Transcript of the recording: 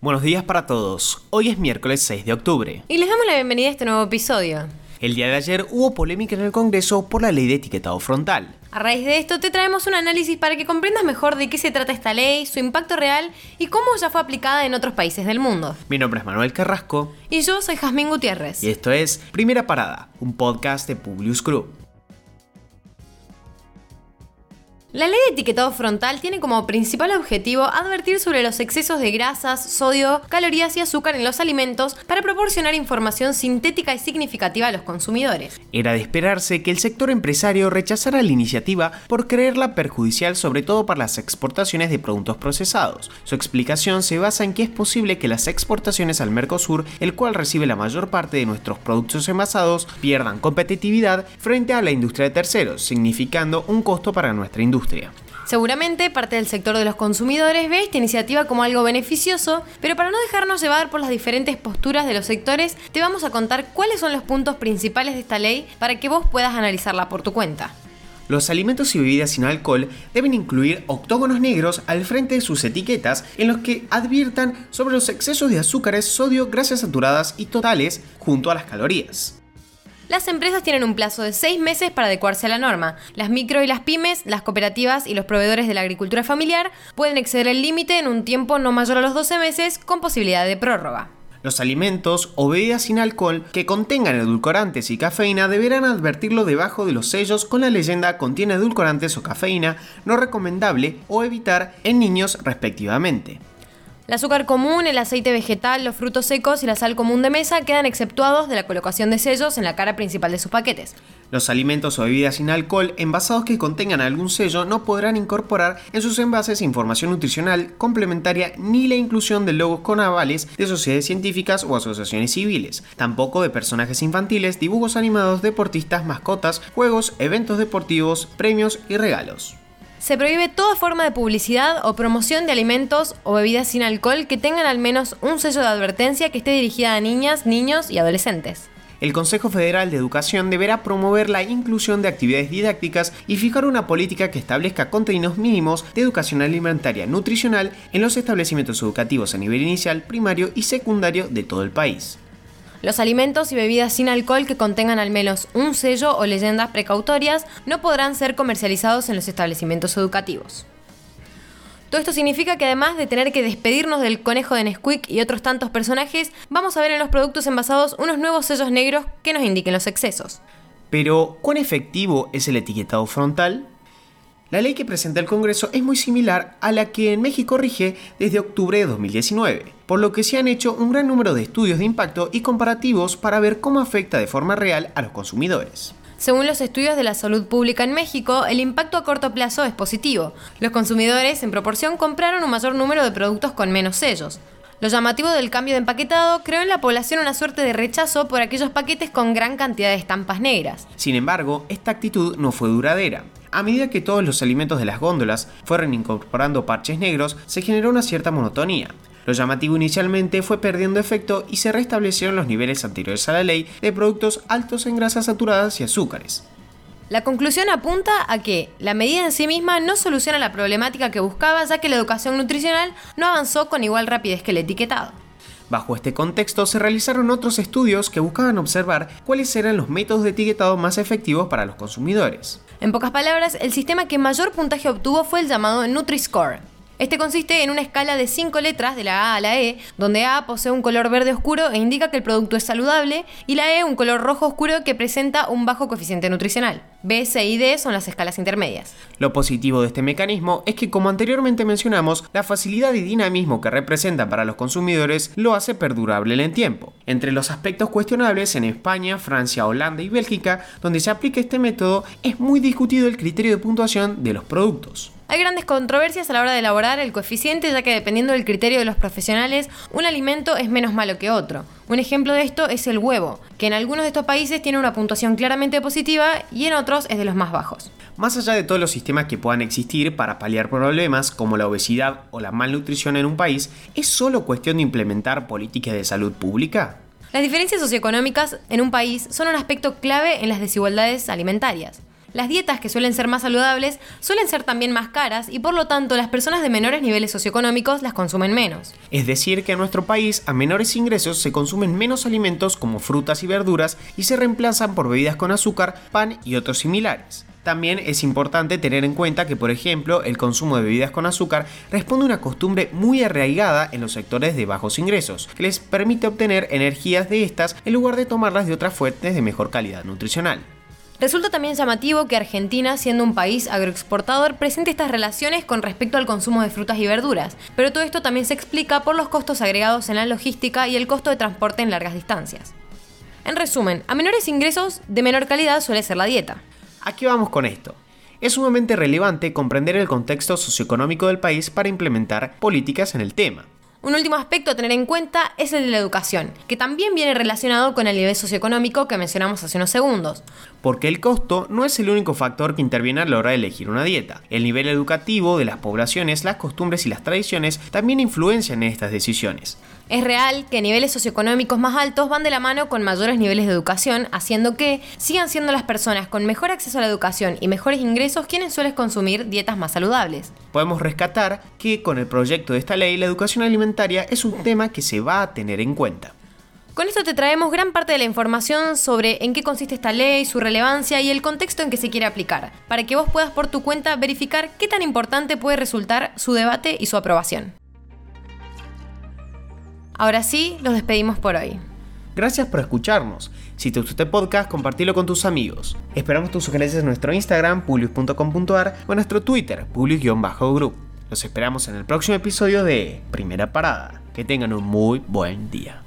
Buenos días para todos. Hoy es miércoles 6 de octubre. Y les damos la bienvenida a este nuevo episodio. El día de ayer hubo polémica en el Congreso por la ley de etiquetado frontal. A raíz de esto te traemos un análisis para que comprendas mejor de qué se trata esta ley, su impacto real y cómo ya fue aplicada en otros países del mundo. Mi nombre es Manuel Carrasco. Y yo soy Jazmín Gutiérrez. Y esto es Primera Parada, un podcast de Publius Group. La ley de etiquetado frontal tiene como principal objetivo advertir sobre los excesos de grasas, sodio, calorías y azúcar en los alimentos para proporcionar información sintética y significativa a los consumidores. Era de esperarse que el sector empresario rechazara la iniciativa por creerla perjudicial sobre todo para las exportaciones de productos procesados. Su explicación se basa en que es posible que las exportaciones al Mercosur, el cual recibe la mayor parte de nuestros productos envasados, pierdan competitividad frente a la industria de terceros, significando un costo para nuestra industria. Seguramente parte del sector de los consumidores ve esta iniciativa como algo beneficioso, pero para no dejarnos llevar por las diferentes posturas de los sectores, te vamos a contar cuáles son los puntos principales de esta ley para que vos puedas analizarla por tu cuenta. Los alimentos y bebidas sin alcohol deben incluir octógonos negros al frente de sus etiquetas en los que adviertan sobre los excesos de azúcares, sodio, grasas saturadas y totales junto a las calorías. Las empresas tienen un plazo de seis meses para adecuarse a la norma. Las micro y las pymes, las cooperativas y los proveedores de la agricultura familiar pueden exceder el límite en un tiempo no mayor a los 12 meses con posibilidad de prórroga. Los alimentos o bebidas sin alcohol que contengan edulcorantes y cafeína deberán advertirlo debajo de los sellos con la leyenda contiene edulcorantes o cafeína, no recomendable o evitar en niños respectivamente. El azúcar común, el aceite vegetal, los frutos secos y la sal común de mesa quedan exceptuados de la colocación de sellos en la cara principal de sus paquetes. Los alimentos o bebidas sin alcohol envasados que contengan algún sello no podrán incorporar en sus envases información nutricional complementaria ni la inclusión de logos con avales de sociedades científicas o asociaciones civiles, tampoco de personajes infantiles, dibujos animados, deportistas, mascotas, juegos, eventos deportivos, premios y regalos. Se prohíbe toda forma de publicidad o promoción de alimentos o bebidas sin alcohol que tengan al menos un sello de advertencia que esté dirigida a niñas, niños y adolescentes. El Consejo Federal de Educación deberá promover la inclusión de actividades didácticas y fijar una política que establezca contenidos mínimos de educación alimentaria nutricional en los establecimientos educativos a nivel inicial, primario y secundario de todo el país. Los alimentos y bebidas sin alcohol que contengan al menos un sello o leyendas precautorias no podrán ser comercializados en los establecimientos educativos. Todo esto significa que además de tener que despedirnos del conejo de Nesquik y otros tantos personajes, vamos a ver en los productos envasados unos nuevos sellos negros que nos indiquen los excesos. Pero, ¿cuán efectivo es el etiquetado frontal? La ley que presenta el Congreso es muy similar a la que en México rige desde octubre de 2019, por lo que se han hecho un gran número de estudios de impacto y comparativos para ver cómo afecta de forma real a los consumidores. Según los estudios de la salud pública en México, el impacto a corto plazo es positivo. Los consumidores, en proporción, compraron un mayor número de productos con menos sellos. Lo llamativo del cambio de empaquetado creó en la población una suerte de rechazo por aquellos paquetes con gran cantidad de estampas negras. Sin embargo, esta actitud no fue duradera. A medida que todos los alimentos de las góndolas fueron incorporando parches negros, se generó una cierta monotonía. Lo llamativo inicialmente fue perdiendo efecto y se restablecieron los niveles anteriores a la ley de productos altos en grasas saturadas y azúcares. La conclusión apunta a que la medida en sí misma no soluciona la problemática que buscaba ya que la educación nutricional no avanzó con igual rapidez que el etiquetado. Bajo este contexto se realizaron otros estudios que buscaban observar cuáles eran los métodos de etiquetado más efectivos para los consumidores. En pocas palabras, el sistema que mayor puntaje obtuvo fue el llamado Nutri-Score, este consiste en una escala de 5 letras de la A a la E, donde A posee un color verde oscuro e indica que el producto es saludable, y la E un color rojo oscuro que presenta un bajo coeficiente nutricional. B, C y D son las escalas intermedias. Lo positivo de este mecanismo es que, como anteriormente mencionamos, la facilidad y dinamismo que representa para los consumidores lo hace perdurable en el tiempo. Entre los aspectos cuestionables en España, Francia, Holanda y Bélgica, donde se aplica este método, es muy discutido el criterio de puntuación de los productos. Hay grandes controversias a la hora de elaborar el coeficiente, ya que dependiendo del criterio de los profesionales, un alimento es menos malo que otro. Un ejemplo de esto es el huevo, que en algunos de estos países tiene una puntuación claramente positiva y en otros es de los más bajos. Más allá de todos los sistemas que puedan existir para paliar problemas como la obesidad o la malnutrición en un país, ¿es solo cuestión de implementar políticas de salud pública? Las diferencias socioeconómicas en un país son un aspecto clave en las desigualdades alimentarias. Las dietas que suelen ser más saludables suelen ser también más caras y por lo tanto las personas de menores niveles socioeconómicos las consumen menos. Es decir, que en nuestro país a menores ingresos se consumen menos alimentos como frutas y verduras y se reemplazan por bebidas con azúcar, pan y otros similares. También es importante tener en cuenta que, por ejemplo, el consumo de bebidas con azúcar responde a una costumbre muy arraigada en los sectores de bajos ingresos, que les permite obtener energías de estas en lugar de tomarlas de otras fuentes de mejor calidad nutricional. Resulta también llamativo que Argentina, siendo un país agroexportador, presente estas relaciones con respecto al consumo de frutas y verduras, pero todo esto también se explica por los costos agregados en la logística y el costo de transporte en largas distancias. En resumen, a menores ingresos, de menor calidad suele ser la dieta. ¿A qué vamos con esto? Es sumamente relevante comprender el contexto socioeconómico del país para implementar políticas en el tema. Un último aspecto a tener en cuenta es el de la educación, que también viene relacionado con el nivel socioeconómico que mencionamos hace unos segundos. Porque el costo no es el único factor que interviene a la hora de elegir una dieta. El nivel educativo de las poblaciones, las costumbres y las tradiciones también influencian en estas decisiones. Es real que niveles socioeconómicos más altos van de la mano con mayores niveles de educación, haciendo que sigan siendo las personas con mejor acceso a la educación y mejores ingresos quienes suelen consumir dietas más saludables. Podemos rescatar que con el proyecto de esta ley la educación alimentaria es un tema que se va a tener en cuenta. Con esto te traemos gran parte de la información sobre en qué consiste esta ley, su relevancia y el contexto en que se quiere aplicar, para que vos puedas por tu cuenta verificar qué tan importante puede resultar su debate y su aprobación. Ahora sí, los despedimos por hoy. Gracias por escucharnos. Si te gustó este podcast, compartilo con tus amigos. Esperamos tus sugerencias en nuestro Instagram, publius.com.ar o en nuestro Twitter, publius-group. Los esperamos en el próximo episodio de Primera Parada. Que tengan un muy buen día.